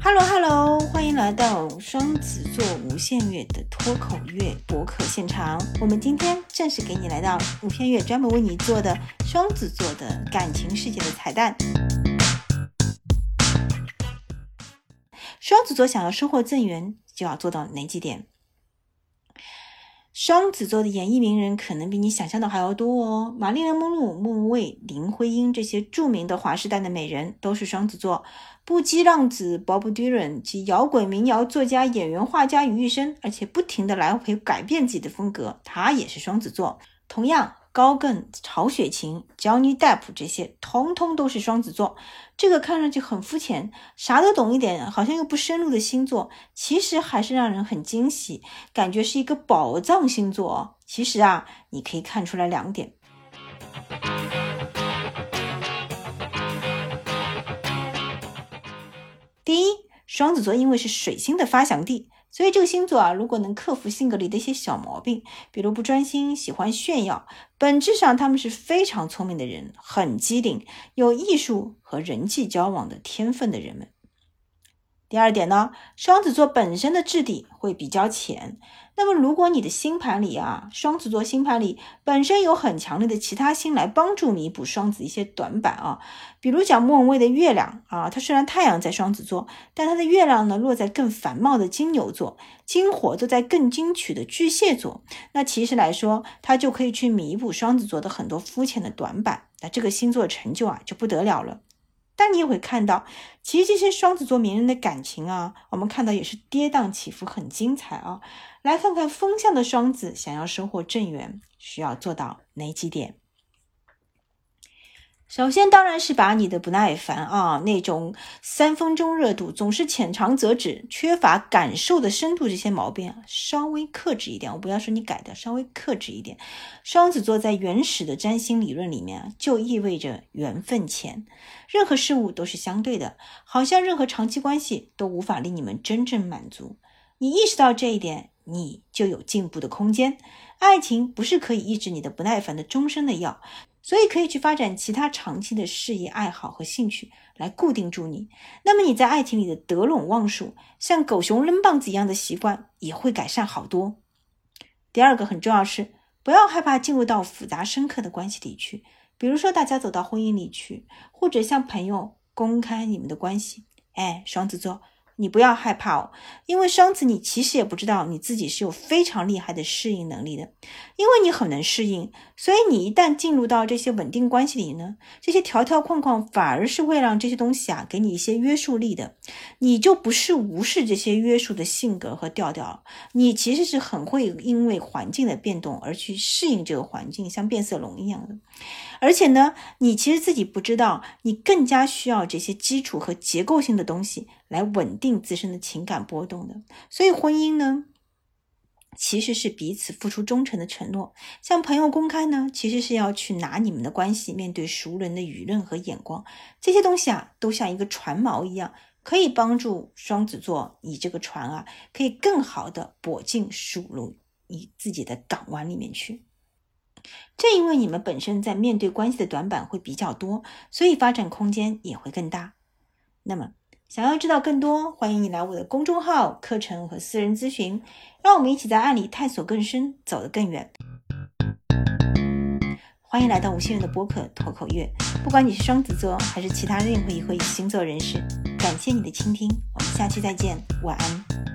Hello Hello，欢迎来到双子座无限月的脱口月博客现场。我们今天正式给你来到无限月专门为你做的双子座的感情世界的彩蛋。双子座想要收获正缘，就要做到哪几点？双子座的演艺名人可能比你想象的还要多哦。玛丽莲·梦露、莫文蔚、林徽因这些著名的华时代的美人都是双子座。不羁浪子 Bob Dylan 及摇滚民谣作家、演员、画家于一身，而且不停的来回改变自己的风格，他也是双子座。同样。高更、曹雪芹、Johnny Depp 这些，通通都是双子座。这个看上去很肤浅，啥都懂一点，好像又不深入的星座，其实还是让人很惊喜，感觉是一个宝藏星座。其实啊，你可以看出来两点。双子座因为是水星的发祥地。所以这个星座啊，如果能克服性格里的一些小毛病，比如不专心、喜欢炫耀，本质上他们是非常聪明的人，很机灵，有艺术和人际交往的天分的人们。第二点呢，双子座本身的质地会比较浅。那么，如果你的星盘里啊，双子座星盘里本身有很强烈的其他星来帮助弥补双子一些短板啊，比如讲莫文蔚的月亮啊，它虽然太阳在双子座，但它的月亮呢落在更繁茂的金牛座，金火都在更精取的巨蟹座，那其实来说，它就可以去弥补双子座的很多肤浅的短板，那这个星座成就啊就不得了了。但你也会看到，其实这些双子座名人的感情啊，我们看到也是跌宕起伏，很精彩啊。来看看风向的双子想要收获正缘，需要做到哪几点？首先，当然是把你的不耐烦啊，那种三分钟热度，总是浅尝辄止，缺乏感受的深度这些毛病，稍微克制一点。我不要说你改的，稍微克制一点。双子座在原始的占星理论里面，就意味着缘分浅，任何事物都是相对的，好像任何长期关系都无法令你们真正满足。你意识到这一点，你就有进步的空间。爱情不是可以抑制你的不耐烦的终身的药。所以可以去发展其他长期的事业爱好和兴趣来固定住你。那么你在爱情里的得陇望蜀，像狗熊扔棒子一样的习惯也会改善好多。第二个很重要是，不要害怕进入到复杂深刻的关系里去，比如说大家走到婚姻里去，或者向朋友公开你们的关系。哎，双子座。你不要害怕哦，因为双子，你其实也不知道你自己是有非常厉害的适应能力的，因为你很能适应，所以你一旦进入到这些稳定关系里呢，这些条条框框反而是会让这些东西啊给你一些约束力的，你就不是无视这些约束的性格和调调，你其实是很会因为环境的变动而去适应这个环境，像变色龙一样的。而且呢，你其实自己不知道，你更加需要这些基础和结构性的东西来稳定自身的情感波动的。所以婚姻呢，其实是彼此付出忠诚的承诺。向朋友公开呢，其实是要去拿你们的关系面对熟人的舆论和眼光。这些东西啊，都像一个船锚一样，可以帮助双子座，你这个船啊，可以更好的泊进属入你自己的港湾里面去。正因为你们本身在面对关系的短板会比较多，所以发展空间也会更大。那么，想要知道更多，欢迎你来我的公众号、课程和私人咨询，让我们一起在爱里探索更深，走得更远。欢迎来到无限源的播客脱口乐，不管你是双子座还是其他任何一位星座人士，感谢你的倾听，我们下期再见，晚安。